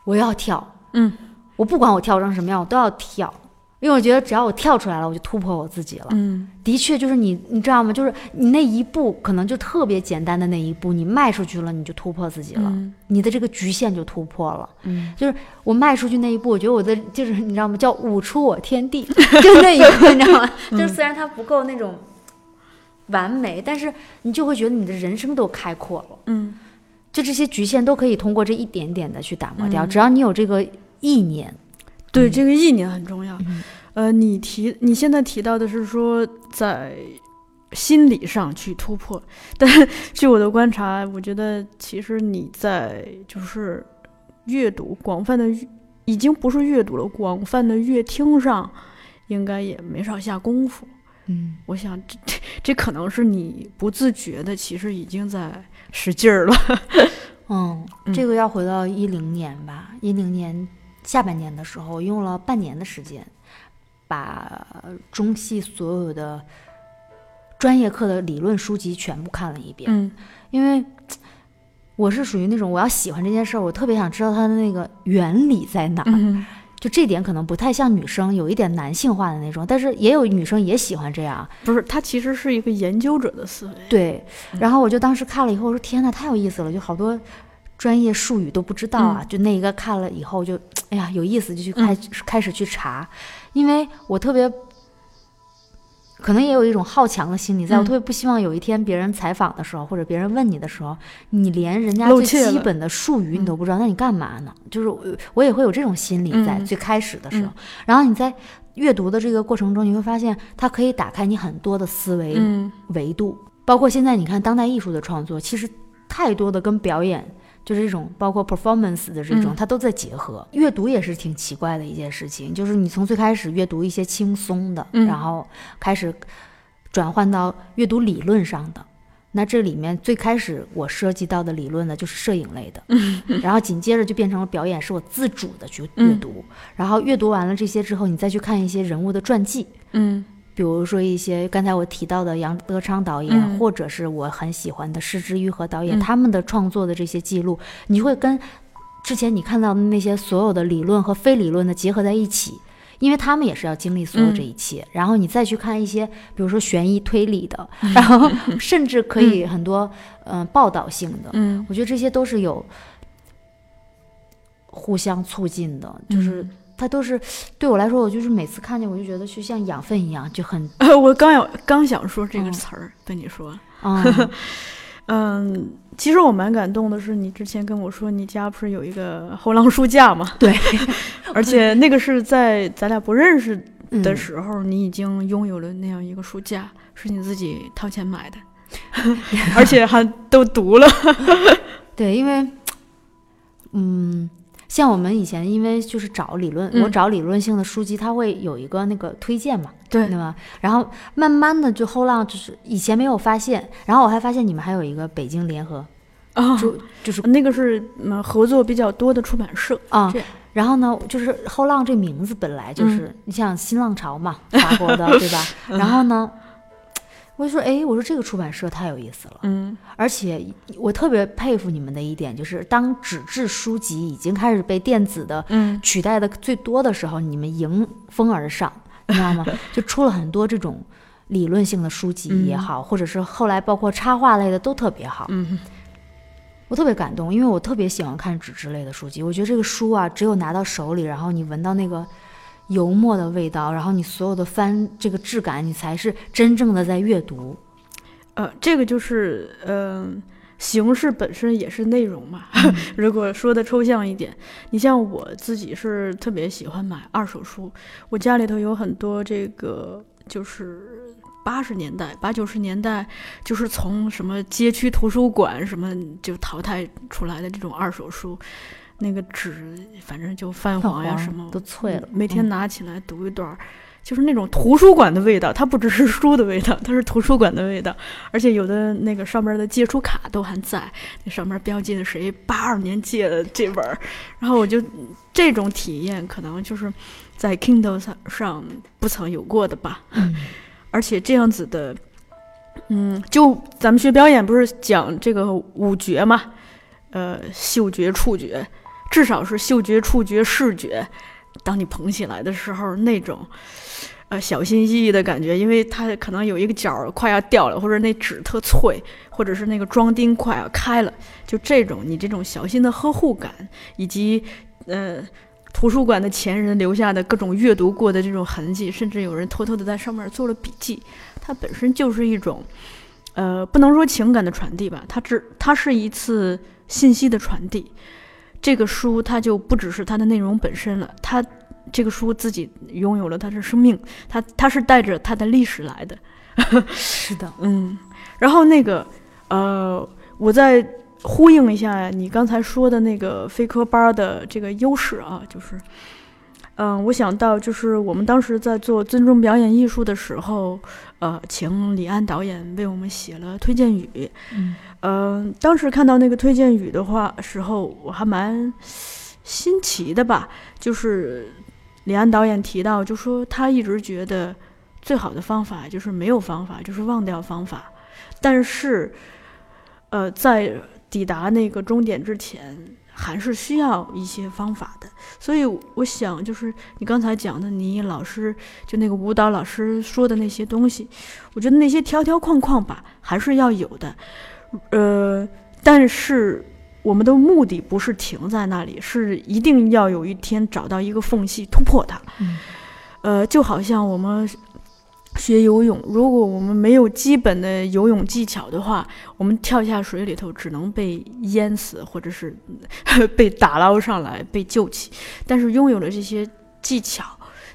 Speaker 3: 我要跳，
Speaker 2: 嗯，
Speaker 3: 我不管我跳成什么样，我都要跳，因为我觉得只要我跳出来了，我就突破我自己了。
Speaker 2: 嗯
Speaker 3: 的确，就是你，你知道吗？就是你那一步，可能就特别简单的那一步，你迈出去了，你就突破自己了，
Speaker 2: 嗯
Speaker 3: 你的这个局限就突破了。
Speaker 2: 嗯
Speaker 3: 就是我迈出去那一步，我觉得我的就是你知道吗？叫舞出我天地，就那一步，你知道吗？就是虽然它不够那种完美，但是你就会觉得你的人生都开阔了。
Speaker 2: 嗯
Speaker 3: 就这些局限都可以通过这一点点的去打磨掉，
Speaker 2: 嗯
Speaker 3: 只要你有这个意念。
Speaker 2: 对，这个意念很重要。
Speaker 3: 嗯
Speaker 2: 呃，你提你现在提到的是说在心理上去突破，但据我的观察，我觉得其实你在就是阅读广泛的阅，已经不是阅读了，广泛的阅听上，应该也没少下功夫。
Speaker 3: 嗯，
Speaker 2: 我想这这 这可能是你不自觉的，其实已经在使劲儿了。
Speaker 3: 嗯，
Speaker 2: 嗯
Speaker 3: 这个要回到一零年吧，一零年下半年的时候，用了半年的时间，把中戏所有的专业课的理论书籍全部看了一遍。
Speaker 2: 嗯
Speaker 3: 因为我是属于那种我要喜欢这件事儿，我特别想知道它的那个原理在哪儿。
Speaker 2: 嗯
Speaker 3: 就这点可能不太像女生，有一点男性化的那种，但是也有女生也喜欢这样。
Speaker 2: 不是，他其实是一个研究者的思维。
Speaker 3: 对，
Speaker 2: 嗯
Speaker 3: 然后我就当时看了以后，我说天呐，太有意思了，就好多专业术语都不知道啊。就那一个看了以后就，哎呀有意思，就去开、开始去查，因为我特别。可能也有一种好强的心理，在我
Speaker 2: 嗯。
Speaker 3: 特别不希望有一天别人采访的时候，或者别人问你的时候，你连人家最基本的术语你
Speaker 2: 嗯。
Speaker 3: 都不知道，那你干嘛呢？就是我我也会有这种心理在、
Speaker 2: 嗯。
Speaker 3: 最开始的时候。
Speaker 2: 嗯，
Speaker 3: 然后你在阅读的这个过程中，你会发现它可以打开你很多的思维，
Speaker 2: 嗯。
Speaker 3: 维度，包括现在你看当代艺术的创作，其实太多的跟表演就是这种包括 performance 的这种，
Speaker 2: 嗯。
Speaker 3: 它都在结合。阅读也是挺奇怪的一件事情，就是你从最开始阅读一些轻松的，
Speaker 2: 嗯
Speaker 3: 然后开始转换到阅读理论上的。那这里面最开始我涉及到的理论呢，就是摄影类的，然后紧接着就变成了表演，是我自主的去阅
Speaker 2: 嗯。
Speaker 3: 读，然后阅读完了这些之后，你再去看一些人物的传记，
Speaker 2: 嗯
Speaker 3: 比如说一些刚才我提到的杨德昌导演，
Speaker 2: 嗯。
Speaker 3: 或者是我很喜欢的施之愈和导演，
Speaker 2: 嗯。
Speaker 3: 他们的创作的这些记录，你会跟之前你看到的那些所有的理论和非理论的结合在一起。因为他们也是要经历所有这一切，然后你再去看一些，比如说悬疑推理的，然后 甚至可以很多嗯、呃报道性的，
Speaker 2: 嗯，
Speaker 3: 我觉得这些都是有互相促进的，就是
Speaker 2: 嗯
Speaker 3: 它都是对我来说，我就是每次看见我就觉得就像养分一样，就很
Speaker 2: 我刚要刚想说这个
Speaker 3: 嗯
Speaker 2: 词儿，对你说了。
Speaker 3: 啊
Speaker 2: 嗯，其实我蛮感动的是，你之前跟我说你家不是有一个后浪书架吗？
Speaker 3: 对，
Speaker 2: 而且那个是在咱俩不认识
Speaker 3: 嗯
Speaker 2: 的时候，你已经拥有了那样一个书架，是你自己掏钱买的，而且还都读了。
Speaker 3: 对，因为嗯，像我们以前因为就是找理论，我
Speaker 2: 嗯
Speaker 3: 找理论性的书籍，它会有一个那个推荐嘛，
Speaker 2: 对
Speaker 3: 对吧？然后慢慢的就后浪就是以前没有发现，然后我还发现你们还有一个北京联合，
Speaker 2: 啊，
Speaker 3: 就就是
Speaker 2: 那个是嗯合作比较多的出版社。
Speaker 3: 啊。然后呢，就是后浪这名字本来
Speaker 2: 嗯
Speaker 3: 就是，你像新浪潮嘛，法国的，对吧？然后呢，我就说，哎，我说这个出版社太有意思了，
Speaker 2: 嗯
Speaker 3: 而且我特别佩服你们的一点，就是当纸质书籍已经开始被电子的
Speaker 2: 嗯
Speaker 3: 取代的最多的时候，你们迎风而上，你知道吗？就出了很多这种理论性的书籍也好，或者是后来包括插画类的都特别好。
Speaker 2: 嗯
Speaker 3: 我特别感动，因为我特别喜欢看纸质类的书籍。我觉得这个书啊，只有拿到手里，然后你闻到那个油墨的味道，然后你所有的翻这个质感，你才是真正的在阅读。
Speaker 2: 呃，这个就是嗯、形式本身也是内容嘛。如果说的抽象一点，你像我自己是特别喜欢买二手书，我家里头有很多这个就是八十年代、八九十年代，就是从什么街区图书馆什么就淘汰出来的这种二手书，那个纸反正就泛黄呀什么，
Speaker 3: 都脆了。
Speaker 2: 每天拿起来读一段儿。就是那种图书馆的味道，它不只是书的味道，它是图书馆的味道，而且有的那个上面的借书卡都还在，那上面标记的谁八二年借的这本儿，然后我就这种体验可能就是在 Kindle 上上不曾有过的吧，而且这样子的，嗯，就咱们学表演不是讲这个五觉嘛，呃，嗅觉、触觉，至少是嗅觉、触觉、视觉。当你捧起来的时候，那种，呃，小心翼翼的感觉，因为它可能有一个角快要掉了，或者那纸特脆，或者是那个装订快要开了，就这种你这种小心的呵护感，以及呃，图书馆的前人留下的各种阅读过的这种痕迹，甚至有人偷偷的在上面做了笔记，它本身就是一种，呃，不能说情感的传递吧，它只它是一次信息的传递。这个书它就不只是它的内容本身了，它这个书自己拥有了它的生命，它它是带着它的历史来的。
Speaker 3: 是的，
Speaker 2: 嗯。然后那个呃，我再呼应一下你刚才说的那个非科班的这个优势啊，就是，嗯，我想到就是我们当时在做尊重表演艺术的时候，呃，请李安导演为我们写了推荐语。
Speaker 3: 嗯。
Speaker 2: 嗯，当时看到那个推荐语的话时候，我还蛮新奇的吧。就是李安导演提到，就说他一直觉得最好的方法就是没有方法，就是忘掉方法。但是，呃，在抵达那个终点之前，还是需要一些方法的。所以，我想就是你刚才讲的，你老师就那个舞蹈老师说的那些东西，我觉得那些条条框框吧，还是要有的。呃，但是我们的目的不是停在那里，是一定要有一天找到一个缝隙突破它。呃，就好像我们学游泳，如果我们没有基本的游泳技巧的话，我们跳下水里头只能被淹死，或者是 被打捞上来被救起。但是拥有了这些技巧，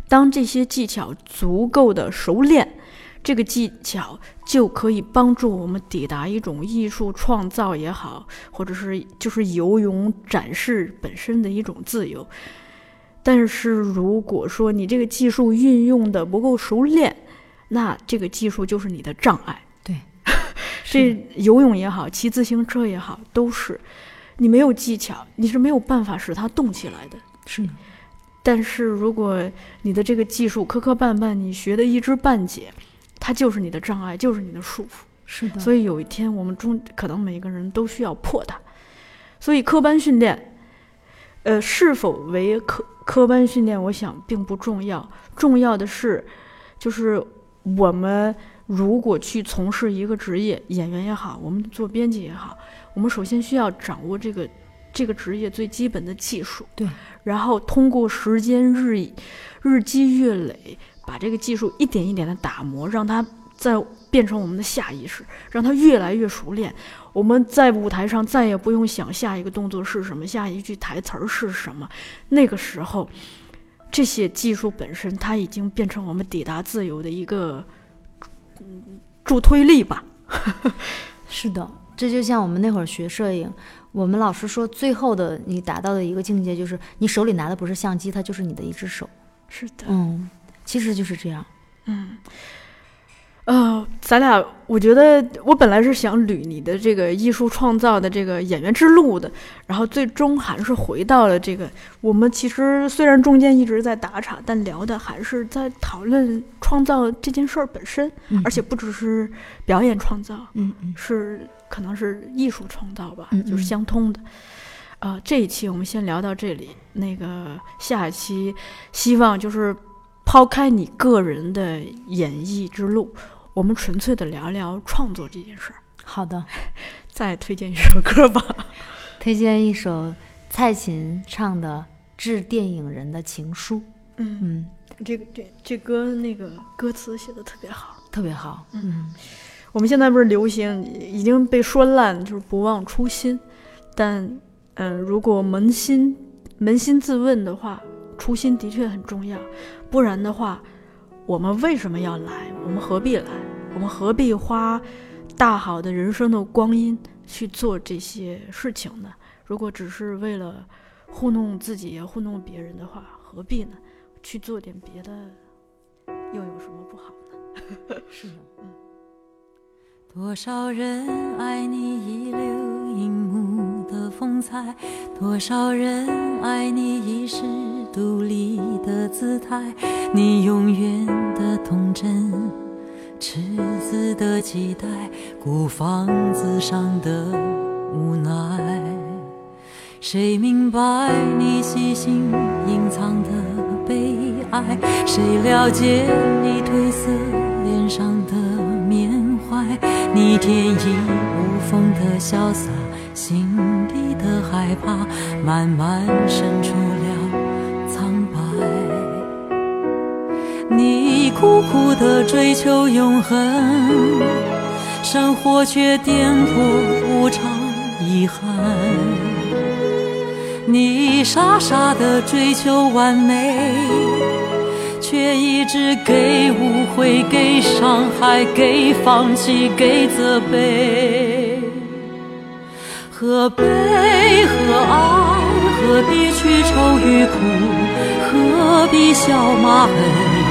Speaker 2: 当这些技巧足够的熟练。这个技巧就可以帮助我们抵达一种艺术创造也好，或者是就是游泳展示本身的一种自由。但是如果说你这个技术运用的不够熟练，那这个技术就是你的障碍。
Speaker 3: 对，
Speaker 2: 这游泳也好，骑自行车也好，都是你没有技巧，你是没有办法使它动起来的。
Speaker 3: 是。
Speaker 2: 但是如果你的这个技术磕磕绊绊，你学的一知半解。它就是你的障碍，就是你的束缚。
Speaker 3: 是的，
Speaker 2: 所以有一天我们中可能每个人都需要破它。所以科班训练，呃，是否为科科班训练，我想并不重要。重要的是，就是我们如果去从事一个职业，演员也好，我们做编辑也好，我们首先需要掌握这个这个职业最基本的技术。
Speaker 3: 对，
Speaker 2: 然后通过时间日日积月累。把这个技术一点一点的打磨，让它再变成我们的下意识，让它越来越熟练。我们在舞台上再也不用想下一个动作是什么，下一句台词儿是什么。那个时候，这些技术本身它已经变成我们抵达自由的一个助推力吧。
Speaker 3: 是的，这就像我们那会儿学摄影，我们老师说，最后的你达到的一个境界就是，你手里拿的不是相机，它就是你的一只手。
Speaker 2: 是的，
Speaker 3: 嗯。其实就是这样，
Speaker 2: 嗯，呃，咱俩，我觉得我本来是想捋你的这个艺术创造的这个演员之路的，然后最终还是回到了这个。我们其实虽然中间一直在打岔，但聊的还是在讨论创造这件事儿本身，而且不只是表演创造，
Speaker 3: 嗯嗯，
Speaker 2: 是可能是艺术创造吧，
Speaker 3: 嗯，
Speaker 2: 就是相通的。啊，这一期我们先聊到这里，那个下一期希望就是。抛开你个人的演艺之路，我们纯粹的聊聊创作这件事儿。
Speaker 3: 好的，
Speaker 2: 再推荐一首歌吧。
Speaker 3: 推荐一首蔡琴唱的《致电影人的情书》。
Speaker 2: 嗯嗯，这个这这歌那个歌词写的特别好，
Speaker 3: 特别好。
Speaker 2: 嗯，我们现在不是流行已经被说烂，就是不忘初心。但，嗯，如果扪心扪心自问的话，初心的确很重要。不然的话，我们为什么要来？我们何必来？我们何必花大好的人生的光阴去做这些事情呢？如果只是为了糊弄自己、糊弄别人的话，何必呢？去做点别的，又有什么不好呢？
Speaker 3: 是的，嗯。
Speaker 1: 多少人爱你一流银幕的风采，多少人爱你一世独立的姿态，你永远的童真，赤子的期待，孤芳自赏的无奈。谁明白你细心隐藏的悲哀？谁了解你褪色脸上的缅怀？你天衣无缝的潇洒，心底的害怕，慢慢渗出苦苦的追求永恒，生活却颠簸无常，遗憾。你傻傻的追求完美。却一直给误会，给伤害，给放弃，给责备。何悲何爱？何必去愁与苦？何必笑骂恨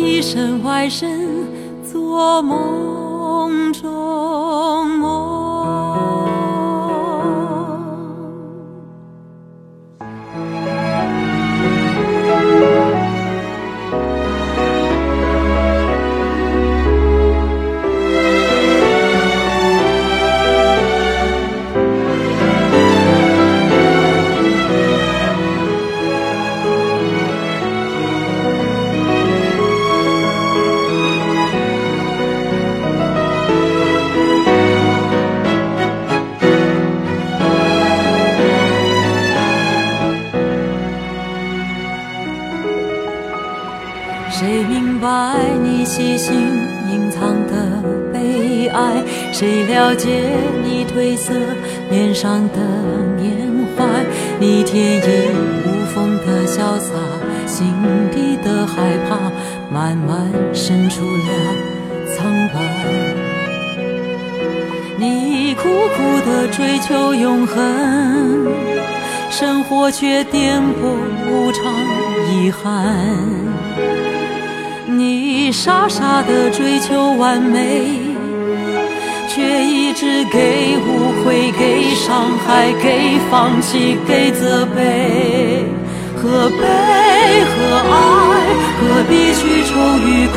Speaker 1: 一身外身，做梦。你苦苦的追求永恒，生活却颠簸无常，遗憾。你傻傻的追求完美，却一直给误会、给伤害、给放弃、给责备。何悲何爱？何必去愁与苦？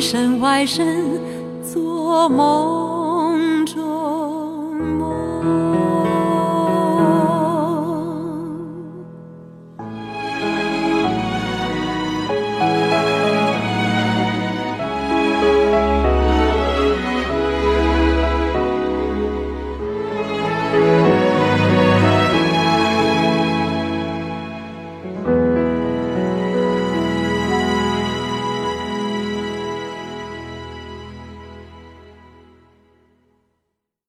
Speaker 1: 身外身。做梦。